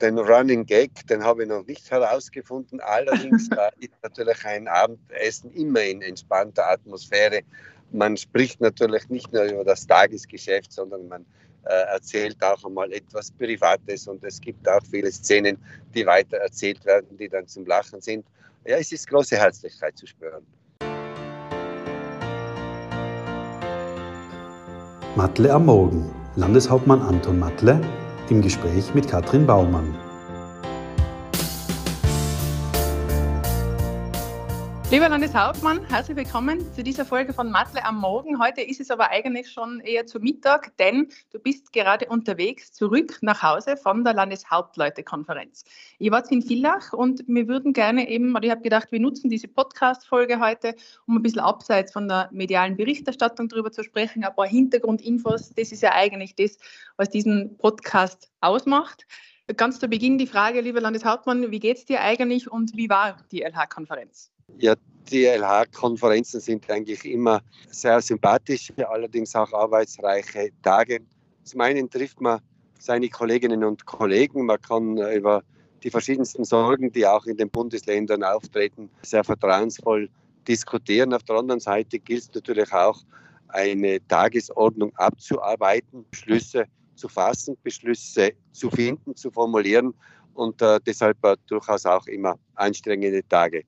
den Running Gag, den habe ich noch nicht herausgefunden. Allerdings ist natürlich ein Abendessen immer in entspannter Atmosphäre. Man spricht natürlich nicht nur über das Tagesgeschäft, sondern man äh, erzählt auch einmal etwas Privates und es gibt auch viele Szenen, die weiter erzählt werden, die dann zum Lachen sind. Ja, es ist große Herzlichkeit zu spüren. Matle am Morgen. Landeshauptmann Anton Matle im Gespräch mit Katrin Baumann. Lieber Landeshauptmann, herzlich willkommen zu dieser Folge von Matle am Morgen. Heute ist es aber eigentlich schon eher zu Mittag, denn du bist gerade unterwegs zurück nach Hause von der Landeshauptleutekonferenz. Ihr wart in Villach und wir würden gerne eben, oder ich habe gedacht, wir nutzen diese Podcast-Folge heute, um ein bisschen abseits von der medialen Berichterstattung darüber zu sprechen, ein paar Hintergrundinfos. Das ist ja eigentlich das, was diesen Podcast ausmacht. Ganz zu Beginn die Frage, lieber Landeshauptmann, wie geht es dir eigentlich und wie war die LH-Konferenz? Ja, die LH-Konferenzen sind eigentlich immer sehr sympathisch, allerdings auch arbeitsreiche Tage. Zum einen trifft man seine Kolleginnen und Kollegen, man kann über die verschiedensten Sorgen, die auch in den Bundesländern auftreten, sehr vertrauensvoll diskutieren. Auf der anderen Seite gilt es natürlich auch, eine Tagesordnung abzuarbeiten, Beschlüsse zu fassen, Beschlüsse zu finden, zu formulieren und äh, deshalb äh, durchaus auch immer anstrengende Tage.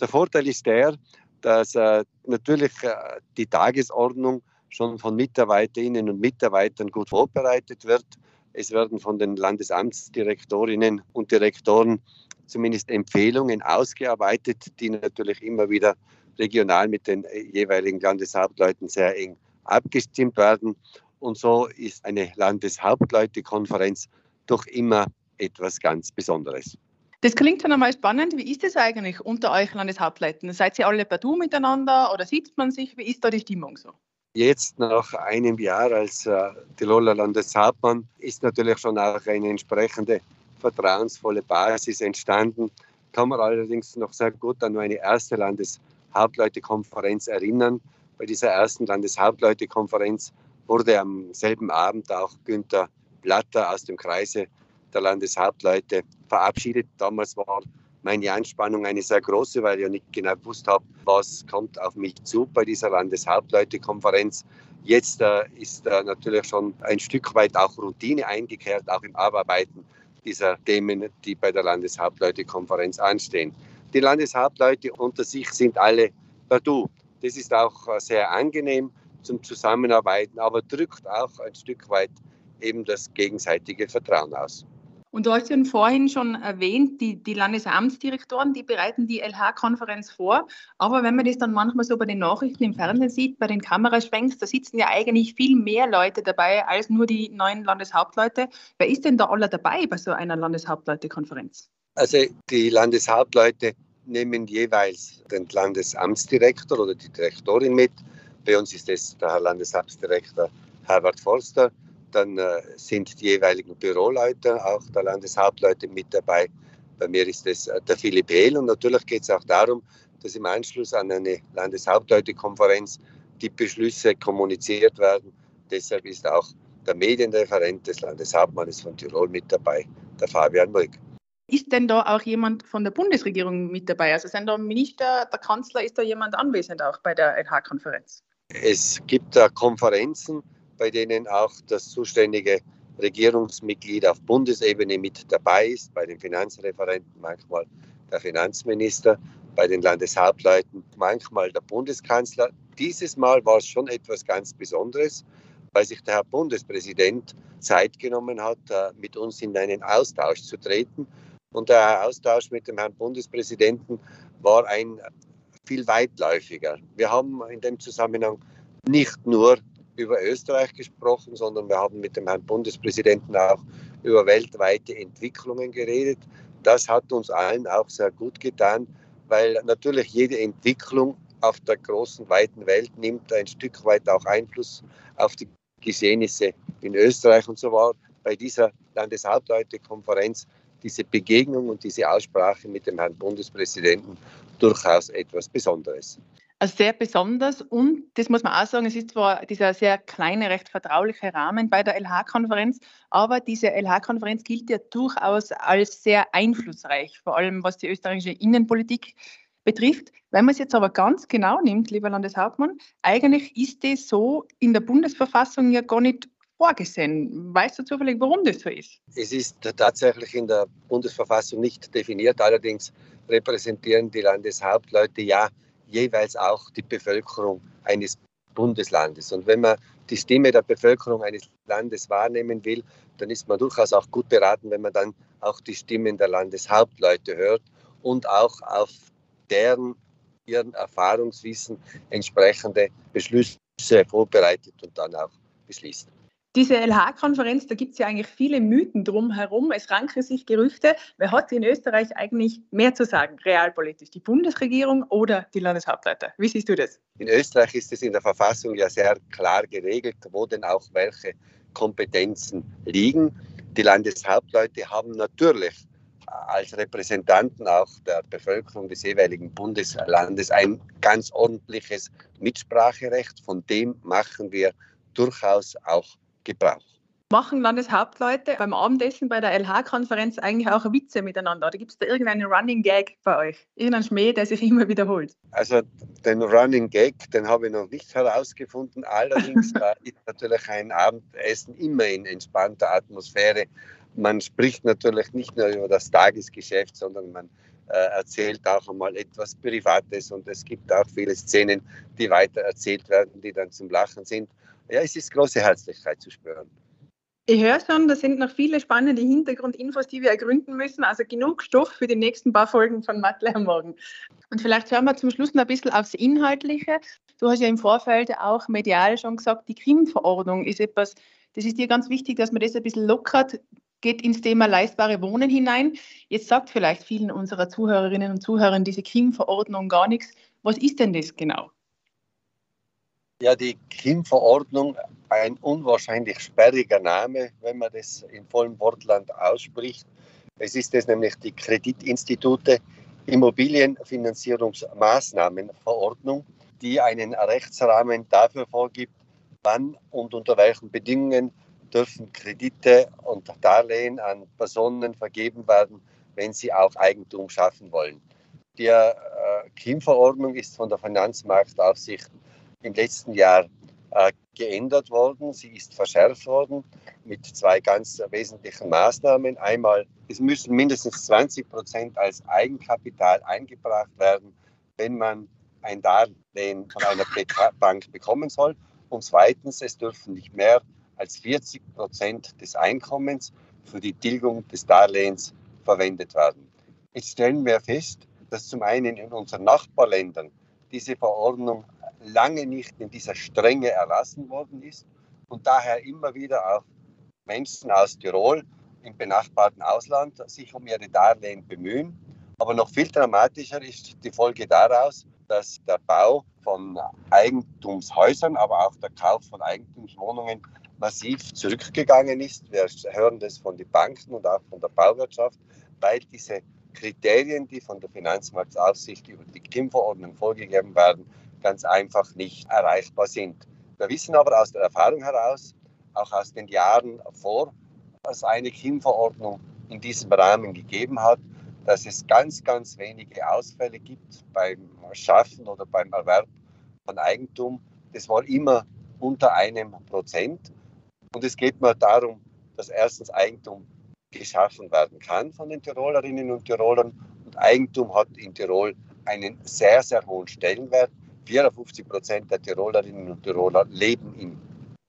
Der Vorteil ist der, dass äh, natürlich äh, die Tagesordnung schon von Mitarbeiterinnen und Mitarbeitern gut vorbereitet wird. Es werden von den Landesamtsdirektorinnen und Direktoren zumindest Empfehlungen ausgearbeitet, die natürlich immer wieder regional mit den äh, jeweiligen Landeshauptleuten sehr eng abgestimmt werden. Und so ist eine Landeshauptleutekonferenz doch immer etwas ganz Besonderes. Das klingt schon einmal spannend. Wie ist es eigentlich unter euch Landeshauptleuten? Seid ihr alle per Du miteinander oder sitzt man sich? Wie ist da die Stimmung so? Jetzt nach einem Jahr als äh, Tiroler Landeshauptmann ist natürlich schon auch eine entsprechende vertrauensvolle Basis entstanden. Kann man allerdings noch sehr gut an eine erste Landeshauptleutekonferenz erinnern. Bei dieser ersten Landeshauptleutekonferenz wurde am selben Abend auch Günther Blatter aus dem Kreise der Landeshauptleute verabschiedet. Damals war meine Anspannung eine sehr große, weil ich ja nicht genau gewusst habe, was kommt auf mich zu bei dieser Landeshauptleutekonferenz. Jetzt äh, ist äh, natürlich schon ein Stück weit auch Routine eingekehrt, auch im Abarbeiten dieser Themen, die bei der Landeshauptleutekonferenz anstehen. Die Landeshauptleute unter sich sind alle per Du. Das ist auch äh, sehr angenehm zum Zusammenarbeiten, aber drückt auch ein Stück weit eben das gegenseitige Vertrauen aus. Und du hast ja vorhin schon erwähnt, die, die Landesamtsdirektoren, die bereiten die LH-Konferenz vor. Aber wenn man das dann manchmal so bei den Nachrichten im Fernsehen sieht, bei den Kameraschwenks, da sitzen ja eigentlich viel mehr Leute dabei als nur die neuen Landeshauptleute. Wer ist denn da alle dabei bei so einer Landeshauptleute-Konferenz? Also die Landeshauptleute nehmen jeweils den Landesamtsdirektor oder die Direktorin mit. Bei uns ist es der Herr Landesamtsdirektor Herbert Forster dann äh, sind die jeweiligen Büroleute, auch der Landeshauptleute mit dabei. Bei mir ist es äh, der Philipp Hehl und natürlich geht es auch darum, dass im Anschluss an eine Landeshauptleutekonferenz die Beschlüsse kommuniziert werden. Deshalb ist auch der Medienreferent des Landeshauptmannes von Tirol mit dabei, der Fabian Mulk. Ist denn da auch jemand von der Bundesregierung mit dabei? Also sind da Minister, der Kanzler, ist da jemand anwesend auch bei der LH-Konferenz? Es gibt da Konferenzen, bei denen auch das zuständige Regierungsmitglied auf Bundesebene mit dabei ist, bei den Finanzreferenten manchmal der Finanzminister, bei den Landeshauptleuten manchmal der Bundeskanzler. Dieses Mal war es schon etwas ganz Besonderes, weil sich der Herr Bundespräsident Zeit genommen hat, mit uns in einen Austausch zu treten. Und der Austausch mit dem Herrn Bundespräsidenten war ein viel weitläufiger. Wir haben in dem Zusammenhang nicht nur über Österreich gesprochen, sondern wir haben mit dem Herrn Bundespräsidenten auch über weltweite Entwicklungen geredet. Das hat uns allen auch sehr gut getan, weil natürlich jede Entwicklung auf der großen, weiten Welt nimmt ein Stück weit auch Einfluss auf die Geschehnisse in Österreich. Und so war bei dieser Landeshauptleute-Konferenz diese Begegnung und diese Aussprache mit dem Herrn Bundespräsidenten durchaus etwas Besonderes. Also sehr besonders und das muss man auch sagen, es ist zwar dieser sehr kleine, recht vertrauliche Rahmen bei der LH-Konferenz, aber diese LH-Konferenz gilt ja durchaus als sehr einflussreich, vor allem was die österreichische Innenpolitik betrifft. Wenn man es jetzt aber ganz genau nimmt, lieber Landeshauptmann, eigentlich ist das so in der Bundesverfassung ja gar nicht vorgesehen. Weißt du zufällig, warum das so ist? Es ist tatsächlich in der Bundesverfassung nicht definiert. Allerdings repräsentieren die Landeshauptleute ja jeweils auch die Bevölkerung eines Bundeslandes. Und wenn man die Stimme der Bevölkerung eines Landes wahrnehmen will, dann ist man durchaus auch gut beraten, wenn man dann auch die Stimmen der Landeshauptleute hört und auch auf deren ihren Erfahrungswissen entsprechende Beschlüsse vorbereitet und dann auch beschließt. Diese LH-Konferenz, da gibt es ja eigentlich viele Mythen drumherum. Es ranken sich Gerüchte. Wer hat in Österreich eigentlich mehr zu sagen, realpolitisch? Die Bundesregierung oder die Landeshauptleiter? Wie siehst du das? In Österreich ist es in der Verfassung ja sehr klar geregelt, wo denn auch welche Kompetenzen liegen. Die Landeshauptleute haben natürlich als Repräsentanten auch der Bevölkerung des jeweiligen Bundeslandes ein ganz ordentliches Mitspracherecht. Von dem machen wir durchaus auch Gebrauch. Machen Landeshauptleute beim Abendessen bei der LH-Konferenz eigentlich auch Witze miteinander? Oder gibt es da irgendeinen Running Gag bei euch? Irgendeinen Schmäh, der sich immer wiederholt? Also den Running Gag, den habe ich noch nicht herausgefunden. Allerdings ist natürlich ein Abendessen immer in entspannter Atmosphäre. Man spricht natürlich nicht nur über das Tagesgeschäft, sondern man äh, erzählt auch einmal etwas Privates und es gibt auch viele Szenen, die weiter erzählt werden, die dann zum Lachen sind ja, es ist große Herzlichkeit zu spüren. Ich höre schon, da sind noch viele spannende Hintergrundinfos, die wir ergründen müssen. Also genug Stoff für die nächsten paar Folgen von Matle am Morgen. Und vielleicht hören wir zum Schluss noch ein bisschen aufs Inhaltliche. Du hast ja im Vorfeld auch medial schon gesagt, die Krim-Verordnung ist etwas, das ist dir ganz wichtig, dass man das ein bisschen lockert, geht ins Thema leistbare Wohnen hinein. Jetzt sagt vielleicht vielen unserer Zuhörerinnen und Zuhörern diese Krim-Verordnung gar nichts. Was ist denn das genau? Ja die KIM-Verordnung ein unwahrscheinlich sperriger Name, wenn man das in vollem Wortland ausspricht. Es ist es nämlich die Kreditinstitute Immobilienfinanzierungsmaßnahmenverordnung, die einen Rechtsrahmen dafür vorgibt, wann und unter welchen Bedingungen dürfen Kredite und Darlehen an Personen vergeben werden, wenn sie auch Eigentum schaffen wollen. Die äh, KIM-Verordnung ist von der Finanzmarktaufsicht im letzten Jahr äh, geändert worden. Sie ist verschärft worden mit zwei ganz wesentlichen Maßnahmen. Einmal, es müssen mindestens 20 Prozent als Eigenkapital eingebracht werden, wenn man ein Darlehen von einer Bank bekommen soll. Und zweitens, es dürfen nicht mehr als 40 Prozent des Einkommens für die Tilgung des Darlehens verwendet werden. Jetzt stellen wir fest, dass zum einen in unseren Nachbarländern diese Verordnung lange nicht in dieser Strenge erlassen worden ist und daher immer wieder auch Menschen aus Tirol im benachbarten Ausland sich um ihre Darlehen bemühen. Aber noch viel dramatischer ist die Folge daraus, dass der Bau von Eigentumshäusern, aber auch der Kauf von Eigentumswohnungen massiv zurückgegangen ist. Wir hören das von den Banken und auch von der Bauwirtschaft, weil diese Kriterien, die von der Finanzmarktaufsicht über die KIM-Verordnung vorgegeben werden, ganz einfach nicht erreichbar sind. Wir wissen aber aus der Erfahrung heraus, auch aus den Jahren vor, dass eine KIM-Verordnung in diesem Rahmen gegeben hat, dass es ganz, ganz wenige Ausfälle gibt beim Schaffen oder beim Erwerb von Eigentum. Das war immer unter einem Prozent. Und es geht mir darum, dass erstens Eigentum geschaffen werden kann von den Tirolerinnen und Tirolern. Und Eigentum hat in Tirol einen sehr, sehr hohen Stellenwert. 54 Prozent der Tirolerinnen und Tiroler leben in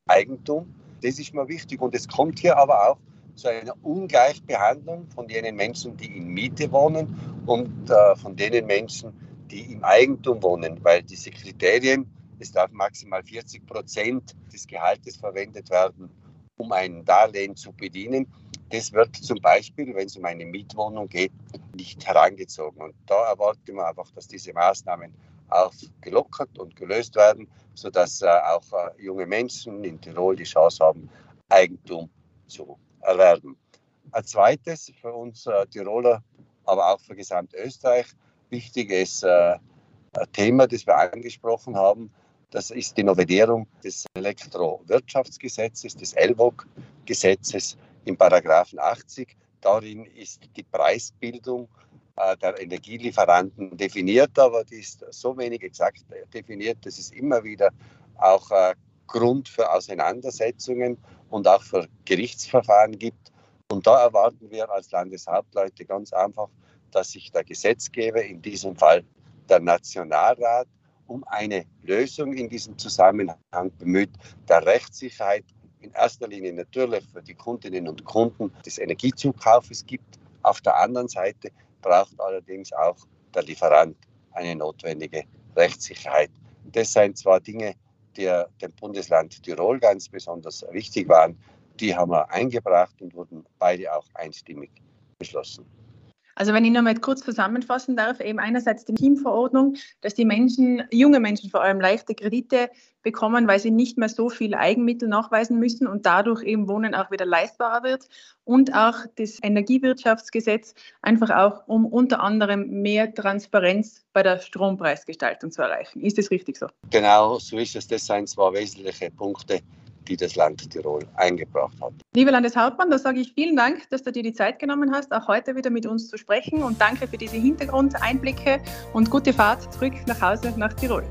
Eigentum. Das ist mir wichtig. Und es kommt hier aber auch zu einer Ungleichbehandlung von jenen Menschen, die in Miete wohnen und äh, von denen Menschen, die im Eigentum wohnen, weil diese Kriterien, es darf maximal 40 Prozent des Gehaltes verwendet werden, um ein Darlehen zu bedienen. Das wird zum Beispiel, wenn es um eine Mietwohnung geht, nicht herangezogen. Und da erwarten wir einfach, dass diese Maßnahmen aufgelockert und gelöst werden, sodass äh, auch äh, junge Menschen in Tirol die Chance haben, Eigentum zu erwerben. Ein zweites für uns äh, Tiroler, aber auch für Gesamtösterreich wichtig ist Thema, das wir angesprochen haben. Das ist die Novellierung des Elektrowirtschaftsgesetzes, des ELVOG-Gesetzes im Paragraphen 80. Darin ist die Preisbildung der Energielieferanten definiert, aber die ist so wenig exakt definiert, dass es immer wieder auch äh, Grund für Auseinandersetzungen und auch für Gerichtsverfahren gibt. Und da erwarten wir als Landeshauptleute ganz einfach, dass sich der Gesetzgeber, in diesem Fall der Nationalrat, um eine Lösung in diesem Zusammenhang bemüht, der Rechtssicherheit in erster Linie natürlich für die Kundinnen und Kunden des Energiezukaufes gibt. Auf der anderen Seite braucht allerdings auch der Lieferant eine notwendige Rechtssicherheit. Das sind zwar Dinge, die dem Bundesland Tirol ganz besonders wichtig waren. Die haben wir eingebracht und wurden beide auch einstimmig beschlossen. Also wenn ich noch mal kurz zusammenfassen darf, eben einerseits die Teamverordnung, dass die Menschen, junge Menschen vor allem leichte Kredite bekommen, weil sie nicht mehr so viel Eigenmittel nachweisen müssen und dadurch eben Wohnen auch wieder leistbarer wird und auch das Energiewirtschaftsgesetz einfach auch, um unter anderem mehr Transparenz bei der Strompreisgestaltung zu erreichen. Ist das richtig so? Genau, so ist es. Das sind zwei wesentliche Punkte, die das Land Tirol eingebracht hat. Lieber Landeshauptmann, da sage ich vielen Dank, dass du dir die Zeit genommen hast, auch heute wieder mit uns zu sprechen und danke für diese Hintergrundeinblicke und gute Fahrt zurück nach Hause nach Tirol.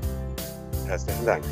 Herzlichen Dank.